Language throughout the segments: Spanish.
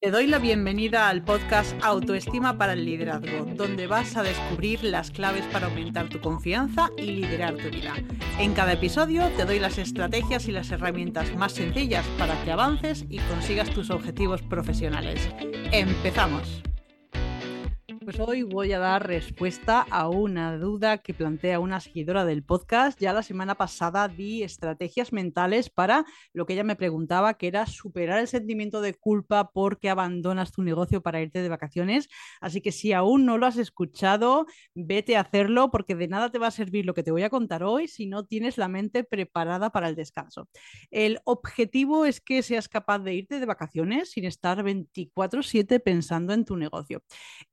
Te doy la bienvenida al podcast Autoestima para el Liderazgo, donde vas a descubrir las claves para aumentar tu confianza y liderar tu vida. En cada episodio te doy las estrategias y las herramientas más sencillas para que avances y consigas tus objetivos profesionales. ¡Empezamos! Pues hoy voy a dar respuesta a una duda que plantea una seguidora del podcast. Ya la semana pasada di estrategias mentales para lo que ella me preguntaba, que era superar el sentimiento de culpa porque abandonas tu negocio para irte de vacaciones. Así que si aún no lo has escuchado, vete a hacerlo porque de nada te va a servir lo que te voy a contar hoy si no tienes la mente preparada para el descanso. El objetivo es que seas capaz de irte de vacaciones sin estar 24/7 pensando en tu negocio.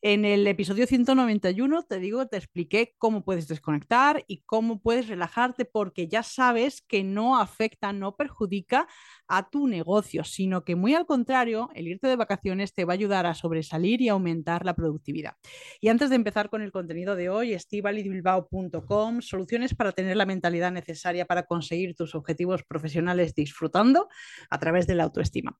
En el el episodio 191 te digo, te expliqué cómo puedes desconectar y cómo puedes relajarte porque ya sabes que no afecta, no perjudica a tu negocio, sino que muy al contrario, el irte de vacaciones te va a ayudar a sobresalir y aumentar la productividad. Y antes de empezar con el contenido de hoy, estivalibilbao.com, soluciones para tener la mentalidad necesaria para conseguir tus objetivos profesionales disfrutando a través de la autoestima.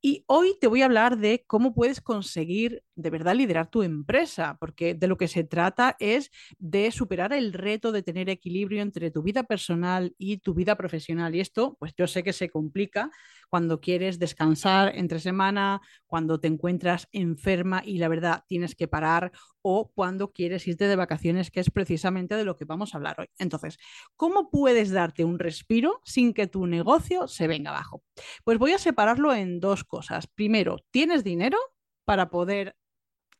Y hoy te voy a hablar de cómo puedes conseguir de verdad liderar tu empresa porque de lo que se trata es de superar el reto de tener equilibrio entre tu vida personal y tu vida profesional. Y esto, pues yo sé que se complica cuando quieres descansar entre semana, cuando te encuentras enferma y la verdad tienes que parar o cuando quieres irte de vacaciones, que es precisamente de lo que vamos a hablar hoy. Entonces, ¿cómo puedes darte un respiro sin que tu negocio se venga abajo? Pues voy a separarlo en dos cosas. Primero, ¿tienes dinero para poder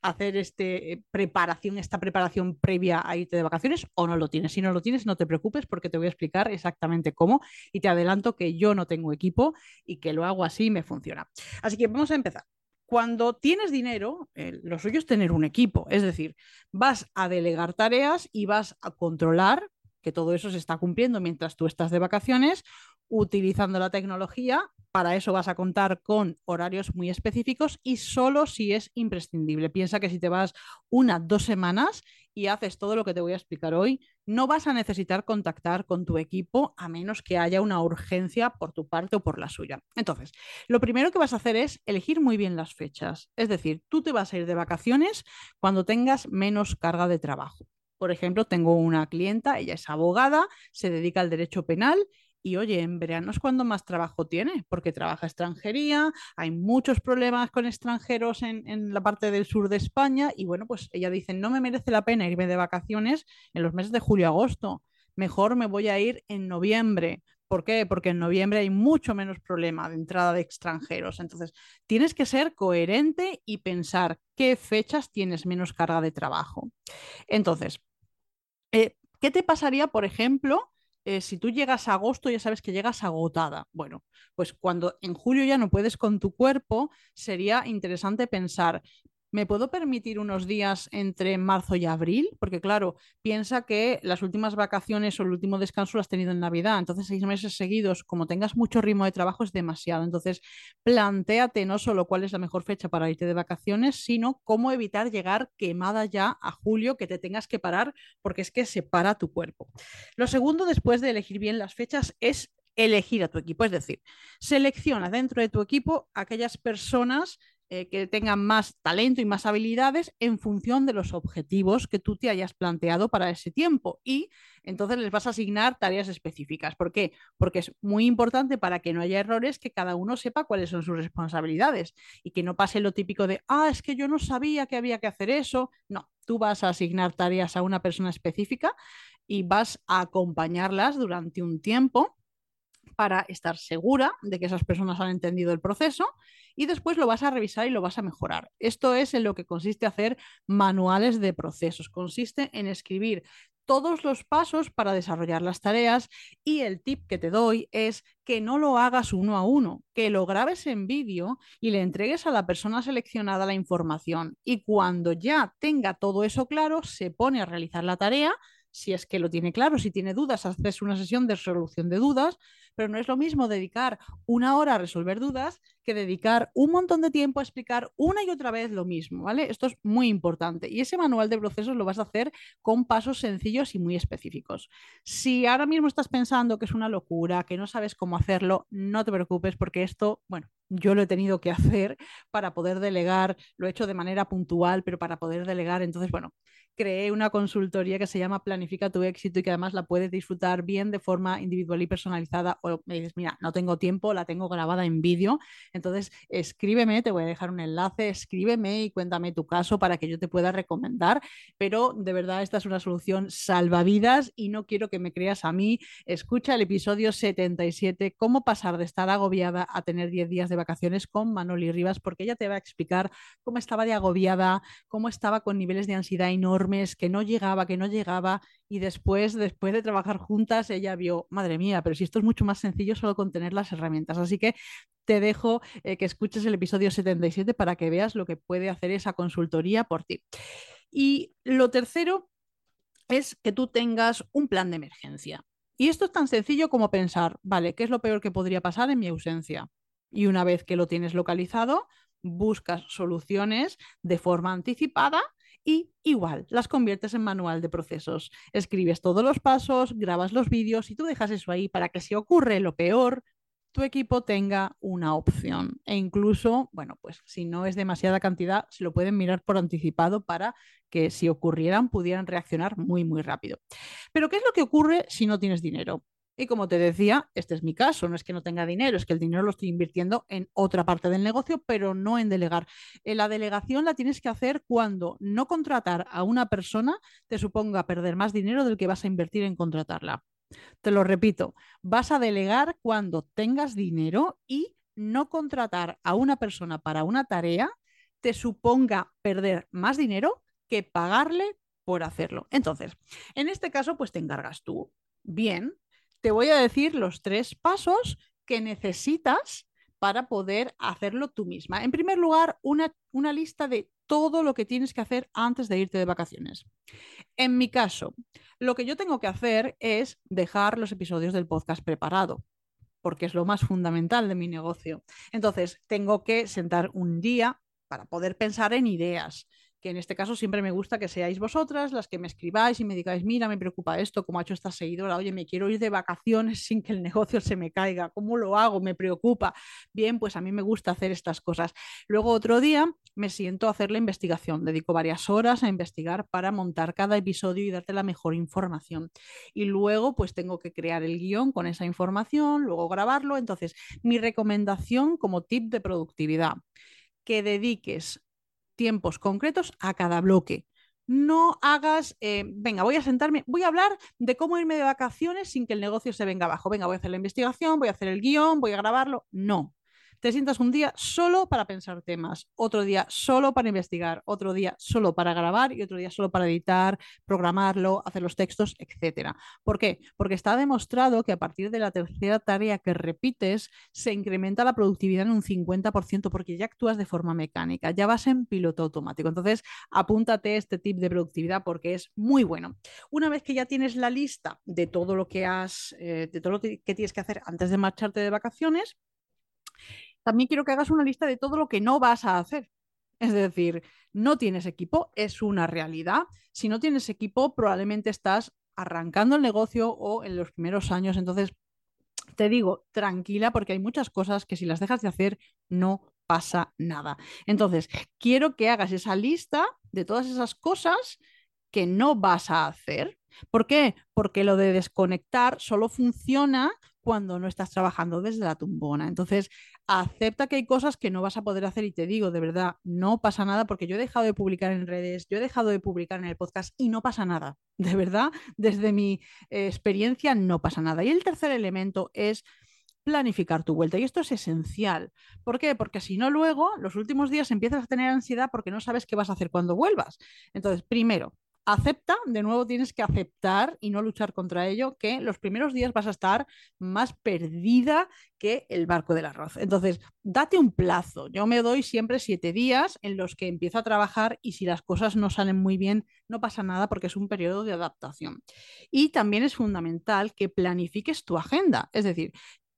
hacer este eh, preparación, esta preparación previa a irte de vacaciones o no lo tienes. Si no lo tienes, no te preocupes porque te voy a explicar exactamente cómo y te adelanto que yo no tengo equipo y que lo hago así y me funciona. Así que vamos a empezar. Cuando tienes dinero, eh, lo suyo es tener un equipo, es decir, vas a delegar tareas y vas a controlar que todo eso se está cumpliendo mientras tú estás de vacaciones utilizando la tecnología. Para eso vas a contar con horarios muy específicos y solo si es imprescindible. Piensa que si te vas una, dos semanas y haces todo lo que te voy a explicar hoy, no vas a necesitar contactar con tu equipo a menos que haya una urgencia por tu parte o por la suya. Entonces, lo primero que vas a hacer es elegir muy bien las fechas. Es decir, tú te vas a ir de vacaciones cuando tengas menos carga de trabajo. Por ejemplo, tengo una clienta, ella es abogada, se dedica al derecho penal y oye, en verano es cuando más trabajo tiene, porque trabaja extranjería, hay muchos problemas con extranjeros en, la parte del sur de España y bueno, pues ella dice, no me merece la pena irme de vacaciones en los meses de julio-agosto, mejor me voy a ir en noviembre. ¿Por qué? Porque en noviembre hay mucho menos problema de entrada de extranjeros. Entonces, tienes que ser coherente y pensar qué fechas tienes menos carga de trabajo. Entonces, eh, ¿qué te pasaría, por ejemplo, eh, si tú llegas a agosto, ya sabes que llegas agotada. Bueno, pues cuando en julio ya no puedes con tu cuerpo, sería interesante pensar, ¿Me puedo permitir unos días entre marzo y abril? Porque claro, piensa que las últimas vacaciones o el último descanso lo has tenido en Navidad, entonces seis meses seguidos, como tengas mucho ritmo de trabajo, es demasiado. Entonces, planteate no solo cuál es la mejor fecha para irte de vacaciones, sino cómo evitar llegar quemada ya a julio, que te tengas que parar, porque es que se para tu cuerpo. Lo segundo, después de elegir bien las fechas, es elegir a tu equipo, es decir, selecciona dentro de tu equipo aquellas personas eh, que tengan más talento y más habilidades en función de los objetivos que tú te hayas planteado para ese tiempo. Y entonces les vas a asignar tareas específicas. ¿Por qué? Porque es muy importante para que no haya errores que cada uno sepa cuáles son sus responsabilidades y que no pase lo típico de, ah, es que yo no sabía que había que hacer eso. No, tú vas a asignar tareas a una persona específica y vas a acompañarlas durante un tiempo para estar segura de que esas personas han entendido el proceso y después lo vas a revisar y lo vas a mejorar. Esto es en lo que consiste hacer manuales de procesos. Consiste en escribir todos los pasos para desarrollar las tareas y el tip que te doy es que no lo hagas uno a uno, que lo grabes en vídeo y le entregues a la persona seleccionada la información y cuando ya tenga todo eso claro, se pone a realizar la tarea si es que lo tiene claro, si tiene dudas, haces una sesión de resolución de dudas, pero no es lo mismo dedicar una hora a resolver dudas que dedicar un montón de tiempo a explicar una y otra vez lo mismo, ¿vale? Esto es muy importante. Y ese manual de procesos lo vas a hacer con pasos sencillos y muy específicos. Si ahora mismo estás pensando que es una locura, que no sabes cómo hacerlo, no te preocupes porque esto, bueno, yo lo he tenido que hacer para poder delegar, lo he hecho de manera puntual, pero para poder delegar, entonces, bueno, creé una consultoría que se llama Planifica tu éxito y que además la puedes disfrutar bien de forma individual y personalizada. O me dices, mira, no tengo tiempo, la tengo grabada en vídeo. Entonces, escríbeme, te voy a dejar un enlace, escríbeme y cuéntame tu caso para que yo te pueda recomendar. Pero de verdad, esta es una solución salvavidas y no quiero que me creas a mí. Escucha el episodio 77, cómo pasar de estar agobiada a tener 10 días de vacaciones con Manoli Rivas, porque ella te va a explicar cómo estaba de agobiada, cómo estaba con niveles de ansiedad enormes que no llegaba, que no llegaba, y después, después de trabajar juntas, ella vio, madre mía, pero si esto es mucho más sencillo solo con tener las herramientas. Así que te dejo eh, que escuches el episodio 77 para que veas lo que puede hacer esa consultoría por ti. Y lo tercero es que tú tengas un plan de emergencia. Y esto es tan sencillo como pensar, vale, ¿qué es lo peor que podría pasar en mi ausencia? Y una vez que lo tienes localizado, buscas soluciones de forma anticipada y igual las conviertes en manual de procesos. Escribes todos los pasos, grabas los vídeos y tú dejas eso ahí para que si ocurre lo peor, tu equipo tenga una opción. E incluso, bueno, pues si no es demasiada cantidad, se lo pueden mirar por anticipado para que si ocurrieran pudieran reaccionar muy, muy rápido. Pero ¿qué es lo que ocurre si no tienes dinero? Y como te decía, este es mi caso, no es que no tenga dinero, es que el dinero lo estoy invirtiendo en otra parte del negocio, pero no en delegar. Eh, la delegación la tienes que hacer cuando no contratar a una persona te suponga perder más dinero del que vas a invertir en contratarla. Te lo repito, vas a delegar cuando tengas dinero y no contratar a una persona para una tarea te suponga perder más dinero que pagarle por hacerlo. Entonces, en este caso, pues te encargas tú. Bien, te voy a decir los tres pasos que necesitas para poder hacerlo tú misma. En primer lugar, una, una, lista de todo lo que tienes que hacer antes de irte de vacaciones. En mi caso, lo que yo tengo que hacer es dejar los episodios del podcast preparado porque es lo más fundamental de mi negocio. Entonces, tengo que sentar un día para poder pensar en ideas, que en este caso siempre me gusta que seáis vosotras las que me escribáis y me digáis, mira, me preocupa esto, como ha hecho esta seguidora, oye, me quiero ir de vacaciones sin que el negocio se me caiga, ¿cómo lo hago? Me preocupa. Bien, pues a mí me gusta hacer estas cosas. Luego otro día me siento a hacer la investigación, dedico varias horas a investigar para montar cada episodio y darte la mejor información. Y luego pues tengo que crear el guion con esa información, luego grabarlo. Entonces, mi recomendación como tip de productividad que dediques tiempos concretos a cada bloque. No hagas, eh, venga, voy a sentarme, voy a hablar de cómo irme de vacaciones sin que el negocio se venga abajo. Venga, voy a hacer la investigación, voy a hacer el guion, voy a grabarlo. No, te sientas un día solo para pensar temas, otro día solo para investigar, otro día solo para grabar y otro día solo para editar, programarlo, hacer los textos, etc. ¿Por qué? Porque está demostrado que a partir de la tercera tarea que repites se incrementa la productividad en un 50% porque ya actúas de forma mecánica, ya vas en piloto automático. Entonces, apúntate este tip de productividad porque es muy bueno. Una vez que ya tienes la lista de todo lo que has, eh, de todo lo que tienes que hacer antes de marcharte de vacaciones, también quiero que hagas una lista de todo lo que no vas a hacer. Es decir, no tienes equipo, es una realidad. Si no tienes equipo, probablemente estás arrancando el negocio o en los primeros años. Entonces, te digo, tranquila, porque hay muchas cosas que si las dejas de hacer, no pasa nada. Entonces, quiero que hagas esa lista de todas esas cosas que no vas a hacer. ¿Por qué? Porque lo de desconectar solo funciona cuando no estás trabajando desde la tumbona. Entonces, acepta que hay cosas que no vas a poder hacer y te digo, de verdad, no pasa nada porque yo he dejado de publicar en redes, yo he dejado de publicar en el podcast y no pasa nada. De verdad, desde mi experiencia no pasa nada. Y el tercer elemento es planificar tu vuelta. Y esto es esencial. ¿Por qué? Porque si no, luego, los últimos días empiezas a tener ansiedad porque no sabes qué vas a hacer cuando vuelvas. Entonces, primero, acepta, de nuevo tienes que aceptar y no luchar contra ello, que los primeros días vas a estar más perdida que el barco del arroz. Entonces, date un plazo. Yo me doy siempre siete días en los que empiezo a trabajar y si las cosas no salen muy bien, no pasa nada porque es un periodo de adaptación. Y también es fundamental que planifiques tu agenda. Es decir,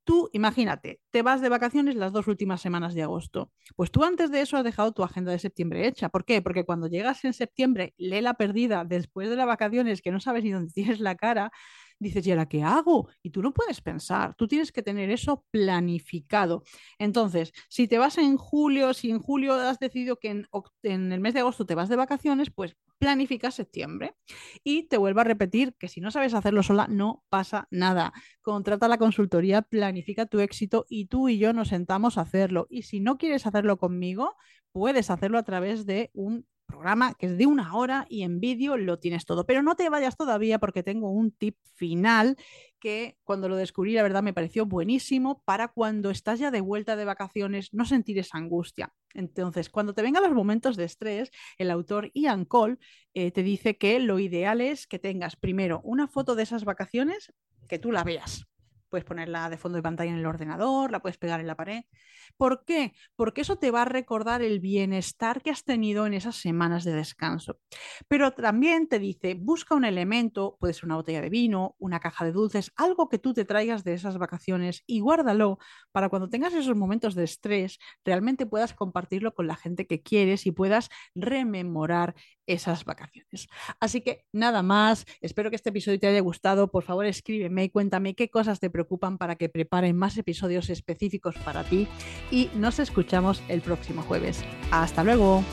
Tú, imagínate, te vas de vacaciones las dos últimas semanas de agosto. Pues tú antes de eso has dejado tu agenda de septiembre hecha. ¿Por qué? Porque cuando llegas en septiembre, lee la perdida después de las vacaciones, que no sabes ni dónde tienes la cara, dices, ¿y ahora qué hago? Y tú no puedes pensar, tú tienes que tener eso planificado. Entonces, si te vas en julio, si en julio has decidido que en, en el mes de agosto te vas de vacaciones, pues planifica septiembre. Y te vuelvo a repetir que si no sabes hacerlo sola, no pasa nada. Contrata la consultoría, planifica tu éxito y tú y yo nos sentamos a hacerlo. Y si no quieres hacerlo conmigo, puedes hacerlo a través de un programa que es de una hora y en vídeo lo tienes todo. Pero no te vayas todavía porque tengo un tip final que cuando lo descubrí, la verdad, me pareció buenísimo para cuando estás ya de vuelta de vacaciones no sentir esa angustia. Entonces, cuando te vengan los momentos de estrés, el autor Ian Cole eh, te dice que lo ideal es que tengas primero una foto de esas vacaciones, que tú la veas puedes ponerla de fondo de pantalla en el ordenador, la puedes pegar en la pared. ¿Por qué? Porque eso te va a recordar el bienestar que has tenido en esas semanas de descanso. Pero también te dice, busca un elemento, puede ser una botella de vino, una caja de dulces, algo que tú te traigas de esas vacaciones y guárdalo para cuando tengas esos momentos de estrés, realmente puedas compartirlo con la gente que quieres y puedas rememorar esas vacaciones. Así que nada más, espero que este episodio te haya gustado. Por favor, escríbeme y cuéntame qué cosas te para que preparen más episodios específicos para ti y nos escuchamos el próximo jueves. Hasta luego.